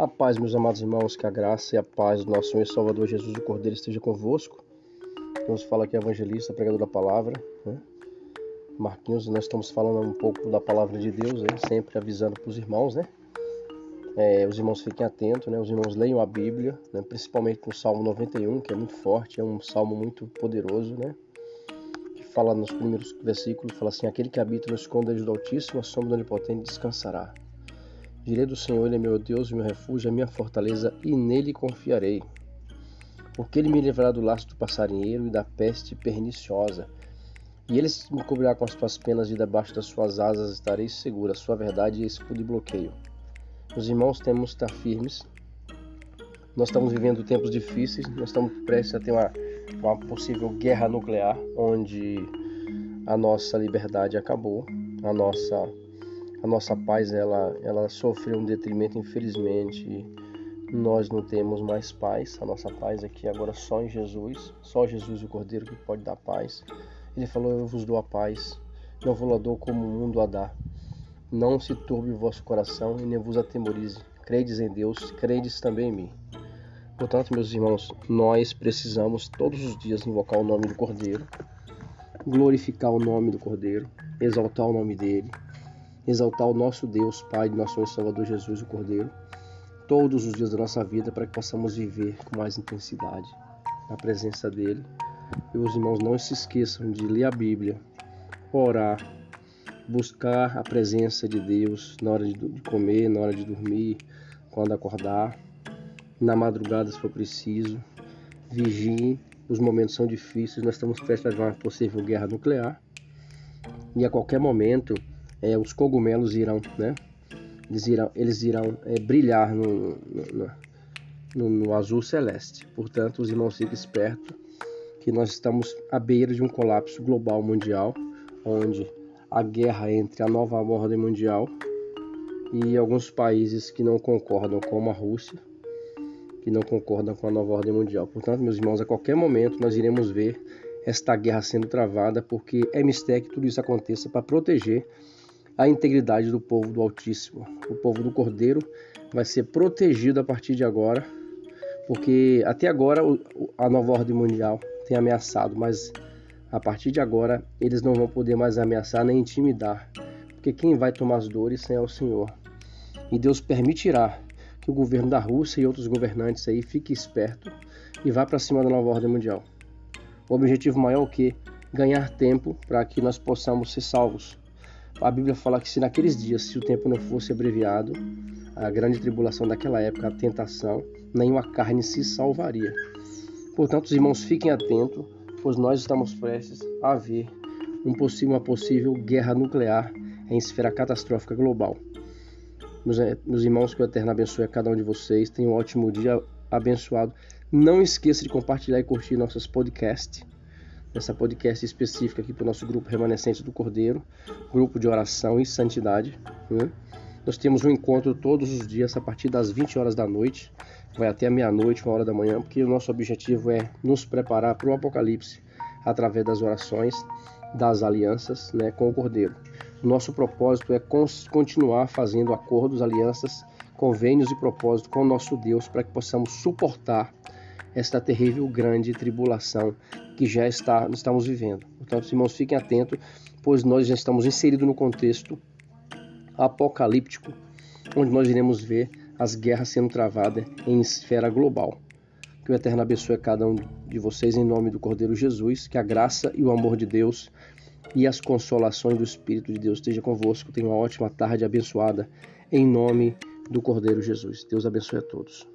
A paz, meus amados irmãos, que a graça e a paz do nosso Senhor e Salvador Jesus o Cordeiro esteja convosco. Nos fala aqui evangelista, pregador da palavra, né? Marquinhos, nós estamos falando um pouco da palavra de Deus, hein? sempre avisando para os irmãos, né? É, os irmãos fiquem atentos, né? Os irmãos leiam a Bíblia, né? principalmente no Salmo 91, que é muito forte, é um salmo muito poderoso, né? Que fala nos primeiros versículos, fala assim: Aquele que habita no esconderijo do Altíssimo, a sombra do Onipotente descansará. Direi do Senhor, Ele é meu Deus, meu refúgio, a minha fortaleza, e nele confiarei. Porque Ele me livrará do laço do passarinheiro e da peste perniciosa. E Ele me cobrirá com as suas penas, e debaixo das suas asas estarei segura. Sua verdade é escudo e bloqueio. Os irmãos temos que estar firmes. Nós estamos vivendo tempos difíceis, nós estamos prestes a ter uma, uma possível guerra nuclear, onde a nossa liberdade acabou, a nossa a nossa paz ela, ela sofreu um detrimento, infelizmente. Nós não temos mais paz, a nossa paz aqui agora só em Jesus, só Jesus o Cordeiro que pode dar paz. Ele falou: Eu vos dou a paz, não vou lá dou como o mundo a dá. Não se turbe o vosso coração e nem vos atemorize. Credes em Deus, credes também em mim. Portanto, meus irmãos, nós precisamos todos os dias invocar o nome do Cordeiro, glorificar o nome do Cordeiro, exaltar o nome dele, exaltar o nosso Deus, Pai nosso Senhor e Salvador Jesus, o Cordeiro, todos os dias da nossa vida para que possamos viver com mais intensidade na presença dele. E os irmãos não se esqueçam de ler a Bíblia, orar, buscar a presença de Deus na hora de comer, na hora de dormir, quando acordar, na madrugada se for preciso. Vigiem, os momentos são difíceis, nós estamos prestes a uma possível guerra nuclear. E a qualquer momento é, os cogumelos irão, né? Eles irão, eles irão é, brilhar no, no, no, no, azul celeste. Portanto, os irmãos fiquem espertos que nós estamos à beira de um colapso global mundial, onde a guerra entre a nova ordem mundial e alguns países que não concordam, como a Rússia, que não concordam com a nova ordem mundial. Portanto, meus irmãos, a qualquer momento nós iremos ver esta guerra sendo travada, porque é mistério que tudo isso aconteça para proteger a integridade do povo do Altíssimo. O povo do Cordeiro vai ser protegido a partir de agora, porque até agora a nova ordem mundial tem ameaçado, mas a partir de agora eles não vão poder mais ameaçar nem intimidar, porque quem vai tomar as dores é o Senhor. E Deus permitirá que o governo da Rússia e outros governantes aí fiquem esperto e vá para cima da nova ordem mundial. O objetivo maior é o que? Ganhar tempo para que nós possamos ser salvos a Bíblia fala que se naqueles dias, se o tempo não fosse abreviado, a grande tribulação daquela época, a tentação, nenhuma carne se salvaria. Portanto, os irmãos, fiquem atentos, pois nós estamos prestes a ver um possível, uma possível guerra nuclear em esfera catastrófica global. Meus, eh, meus irmãos, que o Eterno abençoe a cada um de vocês. Tenham um ótimo dia abençoado. Não esqueça de compartilhar e curtir nossos podcasts nessa podcast específica aqui para o nosso grupo Remanescente do Cordeiro, grupo de oração e santidade. Né? Nós temos um encontro todos os dias a partir das 20 horas da noite, vai até meia-noite, uma hora da manhã, porque o nosso objetivo é nos preparar para o Apocalipse através das orações, das alianças né, com o Cordeiro. Nosso propósito é continuar fazendo acordos, alianças, convênios e propósitos com o nosso Deus para que possamos suportar esta terrível grande tribulação que já está, estamos vivendo. Portanto, irmãos, fiquem atentos, pois nós já estamos inseridos no contexto apocalíptico, onde nós iremos ver as guerras sendo travadas em esfera global. Que o Eterno abençoe cada um de vocês em nome do Cordeiro Jesus, que a graça e o amor de Deus e as consolações do Espírito de Deus esteja convosco. Tenha uma ótima tarde abençoada em nome do Cordeiro Jesus. Deus abençoe a todos.